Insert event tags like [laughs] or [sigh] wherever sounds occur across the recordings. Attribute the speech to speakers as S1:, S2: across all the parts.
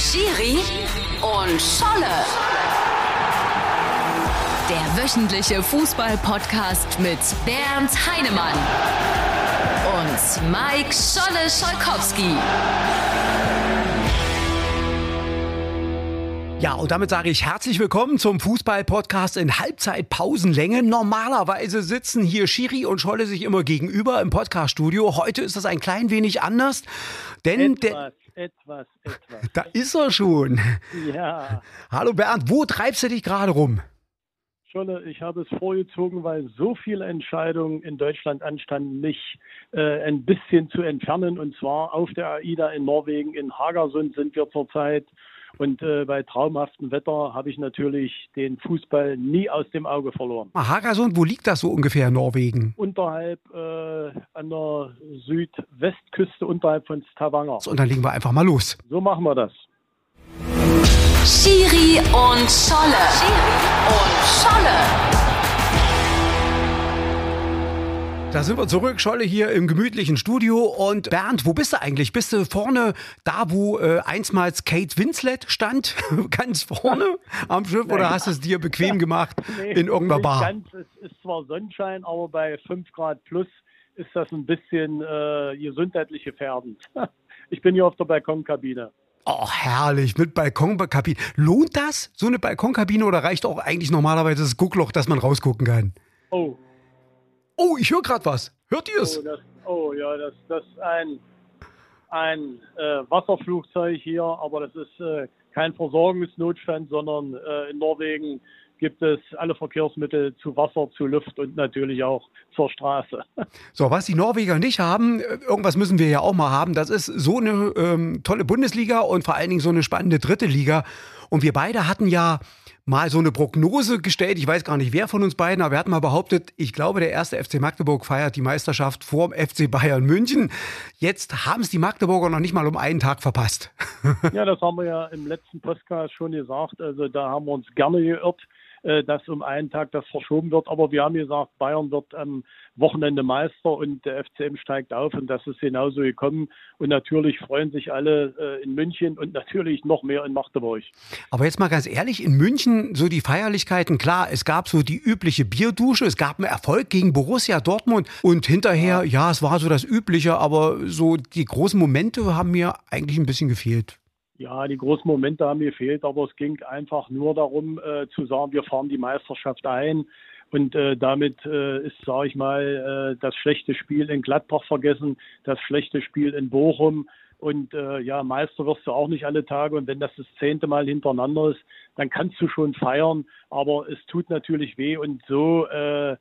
S1: Schiri und Scholle. Der wöchentliche Fußball-Podcast mit Bernd Heinemann und Mike Scholle Scholkowski.
S2: Ja, und damit sage ich herzlich willkommen zum Fußball-Podcast in Halbzeitpausenlänge. Normalerweise sitzen hier Schiri und Scholle sich immer gegenüber im Podcast-Studio. Heute ist das ein klein wenig anders, denn
S3: etwas, etwas, etwas.
S2: Da ist er schon.
S3: Ja.
S2: Hallo Bernd, wo treibst du dich gerade rum?
S3: Scholle, ich habe es vorgezogen, weil so viele Entscheidungen in Deutschland anstanden, mich äh, ein bisschen zu entfernen. Und zwar auf der AIDA in Norwegen, in Hagersund sind wir zurzeit. Und äh, bei traumhaftem Wetter habe ich natürlich den Fußball nie aus dem Auge verloren.
S2: Hagersund, wo liegt das so ungefähr in Norwegen?
S3: Unterhalb äh, an der Südwestküste, unterhalb von Stavanger.
S2: Und dann legen wir einfach mal los.
S3: So machen wir das.
S1: Schiri und Scholle. Schiri und Scholle.
S2: Da sind wir zurück, Scholle hier im gemütlichen Studio. Und Bernd, wo bist du eigentlich? Bist du vorne da, wo äh, einstmals Kate Winslet stand? [laughs] ganz vorne am Schiff? Nein. Oder hast du es dir bequem [laughs] gemacht nee, in irgendeiner Bar?
S3: Ganz, es ist zwar Sonnenschein, aber bei 5 Grad plus ist das ein bisschen äh, gesundheitlich gefährdend. [laughs] Ich bin hier auf der Balkonkabine.
S2: Oh, herrlich, mit Balkonkabine. Lohnt das, so eine Balkonkabine, oder reicht auch eigentlich normalerweise das Guckloch, dass man rausgucken kann?
S3: Oh,
S2: Oh, ich höre gerade was. Hört ihr es?
S3: Oh, das, oh, ja, das, das ist ein, ein äh, Wasserflugzeug hier, aber das ist äh, kein Versorgungsnotstand, sondern äh, in Norwegen gibt es alle Verkehrsmittel zu Wasser, zu Luft und natürlich auch zur Straße. [laughs]
S2: So, was die Norweger nicht haben, äh, irgendwas müssen wir ja auch mal haben, das ist so eine ähm, tolle Bundesliga und vor allen Dingen so eine spannende dritte Liga. Und wir beide hatten ja mal so eine Prognose gestellt. Ich weiß gar nicht, wer von uns beiden, aber wir hatten mal behauptet, ich glaube, der erste FC Magdeburg feiert die Meisterschaft vor dem FC Bayern München. Jetzt haben es die Magdeburger noch nicht mal um einen Tag verpasst. [laughs]
S3: ja, das haben wir ja im letzten Podcast schon gesagt. Also da haben wir uns gerne geirrt. Äh, dass um einen Tag das verschoben wird. Aber wir haben gesagt, Bayern wird am Wochenende Meister und der FCM steigt auf und das ist genauso gekommen. Und natürlich freuen sich alle äh, in München und natürlich noch mehr in Magdeburg.
S2: Aber jetzt mal ganz ehrlich, in München so die Feierlichkeiten, klar, es gab so die übliche Bierdusche, es gab einen Erfolg gegen Borussia Dortmund und hinterher, ja, ja es war so das Übliche, aber so die großen Momente haben mir eigentlich ein bisschen gefehlt.
S3: Ja, die großen Momente haben gefehlt, aber es ging einfach nur darum äh, zu sagen, wir fahren die Meisterschaft ein. Und äh, damit äh, ist, sage ich mal, äh, das schlechte Spiel in Gladbach vergessen, das schlechte Spiel in Bochum. Und äh, ja, Meister wirst du auch nicht alle Tage. Und wenn das das zehnte Mal hintereinander ist, dann kannst du schon feiern. Aber es tut natürlich weh. Und so äh,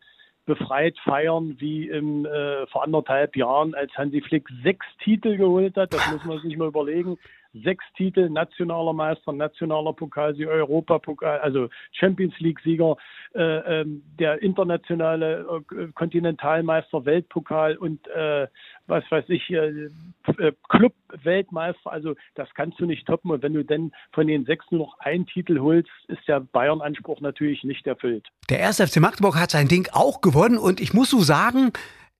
S3: befreit feiern wie im, äh, vor anderthalb Jahren, als Hansi Flick sechs Titel geholt hat. Das muss man sich mal überlegen sechs Titel, nationaler Meister, nationaler Pokalsieg, Europapokal, also Champions League-Sieger, äh, äh, der internationale äh, Kontinentalmeister, Weltpokal und äh, was weiß ich, äh, äh, Club-Weltmeister. Also das kannst du nicht toppen. Und wenn du denn von den sechs nur noch einen Titel holst, ist der Bayern-Anspruch natürlich nicht erfüllt.
S2: Der erste FC Magdeburg hat sein Ding auch gewonnen und ich muss so sagen,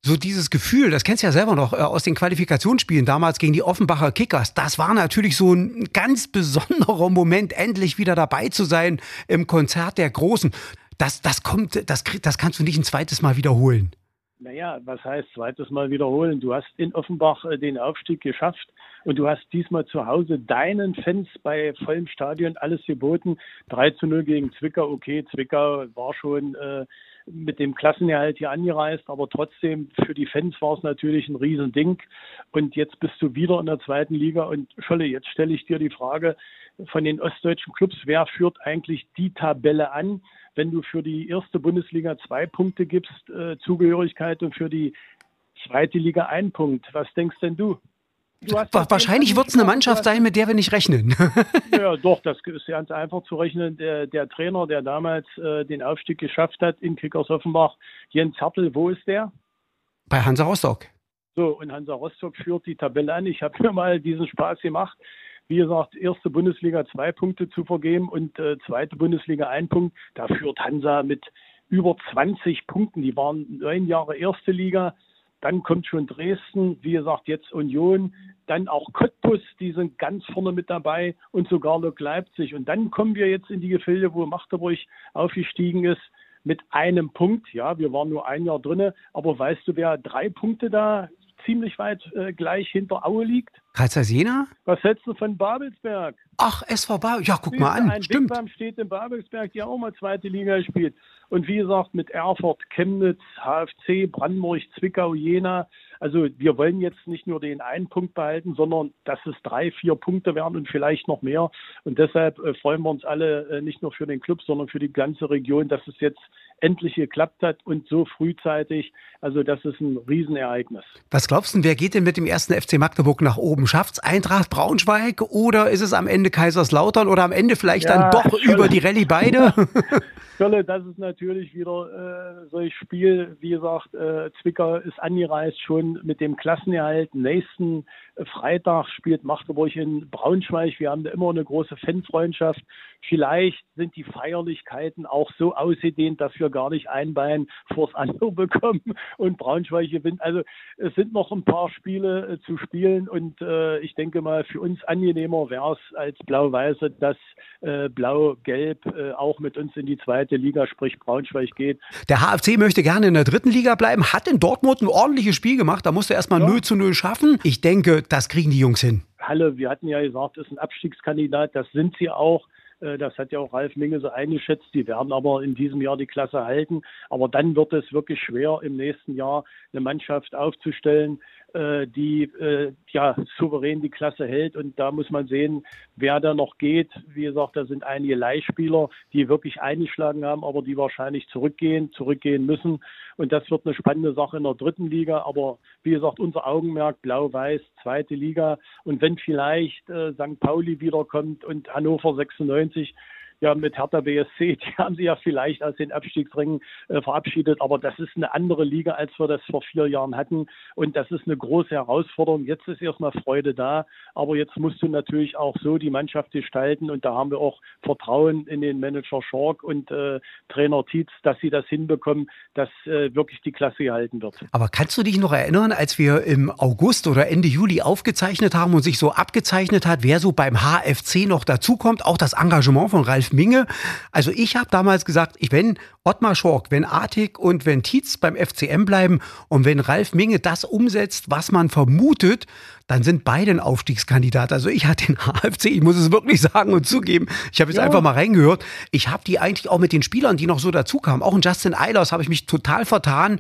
S2: so dieses Gefühl, das kennst du ja selber noch äh, aus den Qualifikationsspielen damals gegen die Offenbacher Kickers. Das war natürlich so ein ganz besonderer Moment, endlich wieder dabei zu sein im Konzert der Großen. Das, das kommt, das, das kannst du nicht ein zweites Mal wiederholen.
S3: Naja, was heißt zweites Mal wiederholen? Du hast in Offenbach äh, den Aufstieg geschafft und du hast diesmal zu Hause deinen Fans bei vollem Stadion alles geboten. 3 zu 0 gegen Zwickau, okay, Zwickau war schon äh, mit dem Klassenerhalt hier angereist, aber trotzdem für die Fans war es natürlich ein Riesending. Und jetzt bist du wieder in der zweiten Liga und Scholle, jetzt stelle ich dir die Frage von den ostdeutschen Clubs, wer führt eigentlich die Tabelle an, wenn du für die erste Bundesliga zwei Punkte gibst, äh, Zugehörigkeit und für die zweite Liga einen Punkt. Was denkst denn du?
S2: Wahrscheinlich wird es eine Mannschaft sein, mit der wir nicht rechnen. [laughs]
S3: ja, [laughs] doch, das ist ganz einfach zu rechnen. Der, der Trainer, der damals äh, den Aufstieg geschafft hat in Kickers Offenbach, Jens Hartl, wo ist der?
S2: Bei Hansa Rostock.
S3: So, und Hansa Rostock führt die Tabelle an. Ich habe mir mal diesen Spaß gemacht. Wie gesagt, erste Bundesliga zwei Punkte zu vergeben und äh, zweite Bundesliga ein Punkt. Da führt Hansa mit über 20 Punkten. Die waren neun Jahre erste Liga, Dann kommt schon Dresden, wie gesagt, jetzt Union, dann auch Cottbus, die sind ganz vorne mit dabei und sogar Lok Leipzig. Und dann kommen wir jetzt in die Gefilde, wo Magdeburg aufgestiegen ist mit einem Punkt. Ja, wir waren nur ein Jahr drinne, aber weißt du, wer drei Punkte da ziemlich weit äh, gleich hinter Aue liegt?
S2: Kaiser Jena?
S3: Was hältst du von Babelsberg?
S2: Ach, SV Babelsberg. Ja, guck mal an.
S3: Ein
S2: Stimmt.
S3: Big steht in Babelsberg, die auch mal zweite Liga spielt. Und wie gesagt, mit Erfurt, Chemnitz, HFC, Brandenburg, Zwickau, Jena. Also wir wollen jetzt nicht nur den einen Punkt behalten, sondern dass es drei, vier Punkte werden und vielleicht noch mehr. Und deshalb äh, freuen wir uns alle äh, nicht nur für den Club, sondern für die ganze Region, dass es jetzt endlich geklappt hat und so frühzeitig. Also das ist ein Riesenereignis.
S2: Was glaubst du, wer geht denn mit dem ersten FC Magdeburg nach oben? Schafft's Eintracht Braunschweig oder ist es am Ende Kaiserslautern oder am Ende vielleicht ja, dann doch Scholle. über die Rallye beide? [laughs]
S3: Scholle, das ist natürlich wieder äh, solch Spiel. Wie gesagt, äh, Zwickau ist angereist schon mit dem Klassenerhalt. Nächsten äh, Freitag spielt Magdeburg in Braunschweig. Wir haben da immer eine große Fanfreundschaft. Vielleicht sind die Feierlichkeiten auch so ausgedehnt, dass wir gar nicht ein Bein vors andere [laughs] bekommen und Braunschweig gewinnt. Also es sind noch ein paar Spiele äh, zu spielen und äh, ich denke mal, für uns angenehmer wäre es als Blau-Weiße, dass äh, Blau-Gelb äh, auch mit uns in die zweite Liga, sprich Braunschweig geht.
S2: Der HFC möchte gerne in der dritten Liga bleiben, hat in Dortmund ein ordentliches Spiel gemacht, da musste er erstmal ja. 0 zu 0 schaffen. Ich denke, das kriegen die Jungs hin.
S3: Halle, wir hatten ja gesagt, ist ein Abstiegskandidat, das sind sie auch. Äh, das hat ja auch Ralf Minge so eingeschätzt. Die werden aber in diesem Jahr die Klasse halten. Aber dann wird es wirklich schwer, im nächsten Jahr eine Mannschaft aufzustellen, die äh, ja souverän die Klasse hält. Und da muss man sehen, wer da noch geht. Wie gesagt, da sind einige Leihspieler, die wirklich eingeschlagen haben, aber die wahrscheinlich zurückgehen, zurückgehen müssen. Und das wird eine spannende Sache in der dritten Liga. Aber wie gesagt, unser Augenmerk blau-weiß, zweite Liga. Und wenn vielleicht äh, St. Pauli wiederkommt und Hannover 96, ja mit Hertha BSC, [laughs] die haben sie ja vielleicht aus den Abstiegsringen äh, verabschiedet, aber das ist eine andere Liga, als wir das vor vier Jahren hatten und das ist eine große Herausforderung. Jetzt ist erstmal Freude da, aber jetzt musst du natürlich auch so die Mannschaft gestalten und da haben wir auch Vertrauen in den Manager Schork und äh, Trainer Tietz, dass sie das hinbekommen, dass äh, wirklich die Klasse gehalten wird.
S2: Aber kannst du dich noch erinnern, als wir im August oder Ende Juli aufgezeichnet haben und sich so abgezeichnet hat, wer so beim HFC noch dazukommt, auch das Engagement von Ralf Minge. Also ich habe damals gesagt, ich, wenn Ottmar Schork, wenn Artig und wenn Tietz beim FCM bleiben und wenn Ralf Minge das umsetzt, was man vermutet, dann sind beide ein Aufstiegskandidat. Also ich hatte den [laughs] HFC, ich muss es wirklich sagen und zugeben, ich habe jetzt ja. einfach mal reingehört. Ich habe die eigentlich auch mit den Spielern, die noch so dazu kamen, auch in Justin Eilers habe ich mich total vertan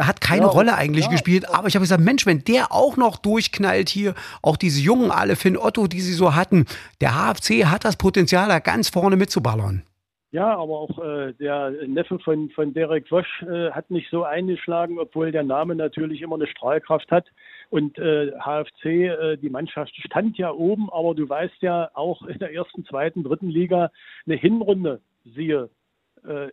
S2: hat keine ja, Rolle eigentlich ja. gespielt, aber ich habe gesagt, Mensch, wenn der auch noch durchknallt hier, auch diese Jungen alle, Finn Otto, die sie so hatten, der HFC hat das Potenzial, da ganz vorne mitzuballern.
S3: Ja, aber auch äh, der Neffe von, von Derek Wosch äh, hat nicht so eingeschlagen, obwohl der Name natürlich immer eine Strahlkraft hat. Und äh, HFC, äh, die Mannschaft stand ja oben, aber du weißt ja auch in der ersten, zweiten, dritten Liga eine Hinrunde, siehe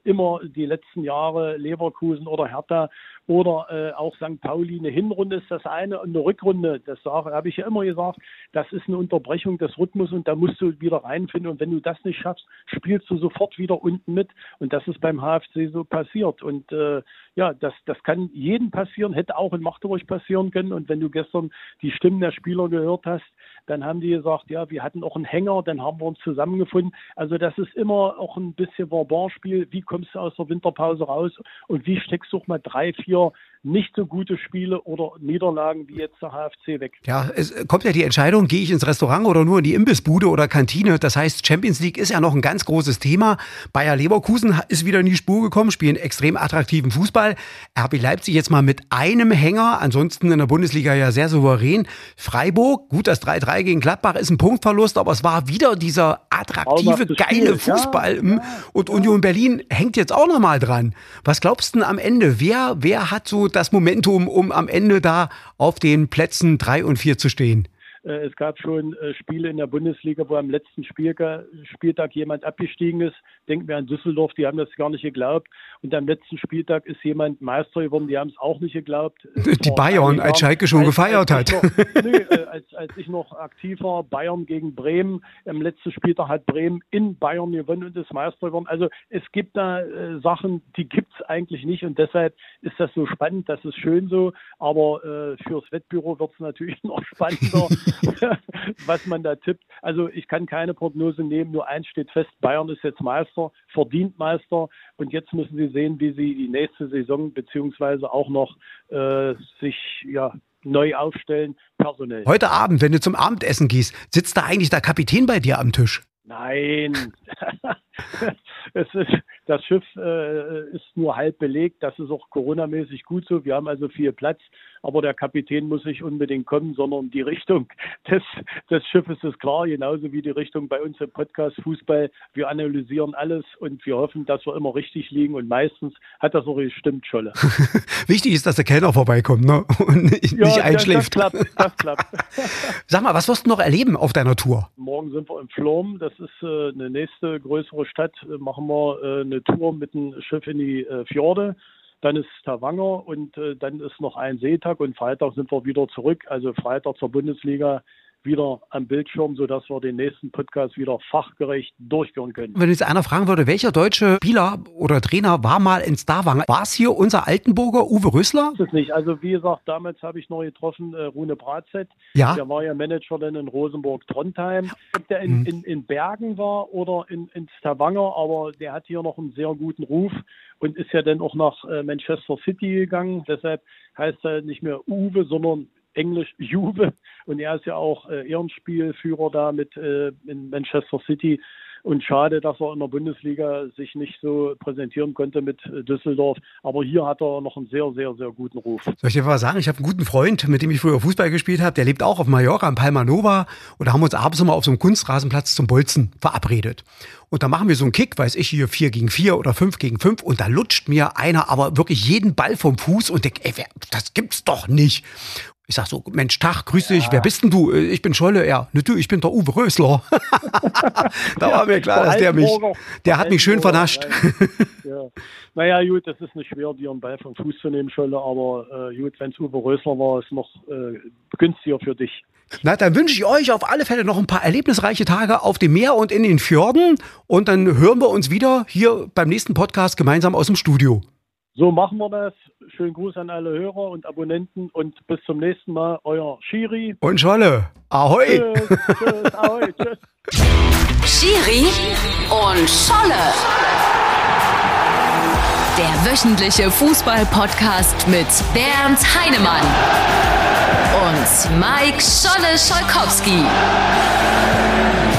S3: immer die letzten Jahre Leverkusen oder Hertha oder äh, auch St. Pauli. Eine Hinrunde ist das eine und eine Rückrunde, das habe ich ja immer gesagt, das ist eine Unterbrechung des Rhythmus und da musst du wieder reinfinden. Und wenn du das nicht schaffst, spielst du sofort wieder unten mit. Und das ist beim HFC so passiert. Und äh, ja, das, das kann jedem passieren, hätte auch in Magdeburg passieren können. Und wenn du gestern die Stimmen der Spieler gehört hast, dann haben die gesagt, ja, wir hatten auch einen Hänger, dann haben wir uns zusammengefunden. Also das ist immer auch ein bisschen Vauban-Spiel. Wie kommst du aus der Winterpause raus und wie steckst du auch mal drei, vier nicht so gute Spiele oder Niederlagen wie jetzt der HFC weg.
S2: Ja, es kommt ja die Entscheidung, gehe ich ins Restaurant oder nur in die Imbissbude oder Kantine. Das heißt, Champions League ist ja noch ein ganz großes Thema. Bayer Leverkusen ist wieder in die Spur gekommen, spielen extrem attraktiven Fußball. RB Leipzig jetzt mal mit einem Hänger, ansonsten in der Bundesliga ja sehr souverän. Freiburg, gut, das 3-3 gegen Gladbach ist ein Punktverlust, aber es war wieder dieser attraktive, geile Fußball. Ja, ja, und. Union Berlin hängt jetzt auch noch mal dran. Was glaubst du am Ende? Wer, wer hat so das Momentum, um am Ende da auf den Plätzen drei und vier zu stehen?
S3: Äh, es gab schon äh, Spiele in der Bundesliga, wo am letzten Spieltag, jemand abgestiegen ist. Denken wir an Düsseldorf, die haben das gar nicht geglaubt. Und am letzten Spieltag ist jemand Meister geworden, die haben es auch nicht geglaubt. [laughs]
S2: Die Bayern, als Schalke schon als, gefeiert
S3: als
S2: hat.
S3: Noch, [laughs] nö, äh, als, als ich noch aktiv war, Bayern gegen Bremen. Am letzten Spieltag hat Bremen in Bayern gewonnen und ist Meister geworden. Also es gibt da äh, Sachen, die gibt es eigentlich nicht und deshalb ist das so spannend, das ist schön so, aber äh, fürs Wettbüro wird es natürlich [laughs] noch spannender, [laughs] was man da tippt. Also ich kann keine Prognose nehmen, nur eins steht fest, Bayern ist jetzt Meister, verdient Meister und jetzt müssen sie sehen, wie sie die nächste Saison beziehungsweise auch noch äh, sich ja neu aufstellen, personell.
S2: Heute Abend, wenn du zum Abendessen gehst, sitzt da eigentlich der Kapitän bei dir am Tisch?
S3: Nein, [laughs] es ist, das Schiff äh, ist nur halb belegt. Das ist auch coronamäßig gut so. Wir haben also viel Platz, aber der Kapitän muss nicht unbedingt kommen, sondern die Richtung [laughs] des, des Schiffes ist klar, genauso wie die Richtung bei uns im Podcast Fußball. Wir analysieren alles und wir hoffen, dass wir immer richtig liegen und meistens hat das auch gestimmt, Scholle. [laughs]
S2: Wichtig ist, dass der Kellner vorbeikommt ne? [laughs] und nicht, ja, nicht einschläft.
S3: Das, klappt, das klappt.
S2: Sag mal, was wirst du noch erleben auf deiner Tour?
S3: Morgen sind wir in Florm. Das ist äh, eine nächste größere Stadt. Machen wir äh, eine Tour mit dem Schiff in die äh, Fjorde. Dann ist Stavanger und äh, dann ist noch ein Seetag und Freitag sind wir wieder zurück. Also Freitag zur Bundesliga wieder am Bildschirm, sodass wir den nächsten Podcast wieder fachgerecht durchführen können.
S2: Wenn jetzt einer fragen würde, welcher deutsche Spieler oder Trainer war mal in Starwanger? War es hier unser Altenburger Uwe Rösler?
S3: Das ist nicht. Also wie gesagt, damals habe ich noch getroffen äh, Rune Bratzett.
S2: Ja.
S3: Der war ja Manager dann in Rosenburg-Trondheim. Ob der in, mhm. in, in, Bergen war oder in, in Stavanger, aber der hat hier noch einen sehr guten Ruf und ist ja dann auch nach äh, Manchester City gegangen. Deshalb heißt er nicht mehr Uwe, sondern Englisch Juve und er ist ja auch äh, Ehrenspielführer da mit äh, in Manchester City und schade, dass er in der Bundesliga sich nicht so präsentieren konnte mit äh, Düsseldorf. Aber hier hat er noch einen sehr, sehr, sehr guten Ruf.
S2: Soll ich dir mal sagen, ich habe einen guten Freund, mit dem ich früher Fußball gespielt habe. Der lebt auch auf Mallorca, in Palma Nova. Und da haben wir uns abends immer auf so einem Kunstrasenplatz zum Bolzen verabredet. Und da machen wir so einen Kick, weiß ich, hier 4 gegen 4 oder 5 gegen 5. Und da lutscht mir einer aber wirklich jeden Ball vom Fuß und denkt, ey, das gibt's doch nicht. Ich sag so, Mensch, Tag, grüß dich, wer bist denn du? Ich bin Scholle, ja. Ne, du, ich bin der Uwe Rösler. [laughs] da war mir klar, dass der mich, der hat mich schön vernascht.
S3: ja. Naja, gut, das ist nicht schwer, dir einen Ball vom Fuß zu nehmen, Scholle, aber äh, gut, wenn es Uwe Rösler war, ist noch äh, günstiger für dich.
S2: Na, dann wünsche ich euch auf alle Fälle noch ein paar erlebnisreiche Tage auf dem Meer und in den Fjorden. Und dann hören wir uns wieder hier beim nächsten Podcast gemeinsam aus dem Studio.
S3: So machen wir das. Schönen Gruß an alle Hörer und Abonnenten und bis zum nächsten Mal. Euer Schiri.
S2: Und Scholle. Ahoi. Tschüss, tschüss,
S1: ahoi, [laughs] tschüss. Schiri und Scholle. Der wöchentliche Fußball-Podcast mit Bernd Heinemann und Mike Scholle Scholkowski.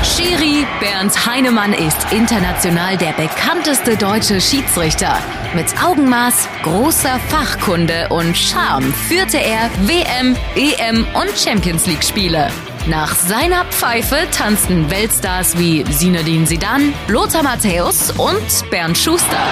S1: Schiri Bernd Heinemann ist international der bekannteste deutsche Schiedsrichter. Mit Augenmaß, großer Fachkunde und Charme führte er WM, EM und Champions League Spiele. Nach seiner Pfeife tanzten Weltstars wie Sinedin Sidan, Lothar Matthäus und Bernd Schuster.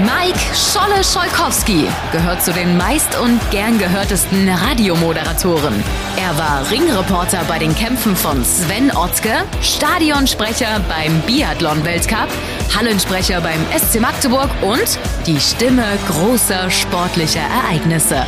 S1: Mike Scholle Scholkowski gehört zu den meist und gern gehörtesten Radiomoderatoren. Er war Ringreporter bei den Kämpfen von Sven Otzke, Stadionsprecher beim Biathlon-Weltcup, Hallensprecher beim SC Magdeburg und die Stimme großer sportlicher Ereignisse.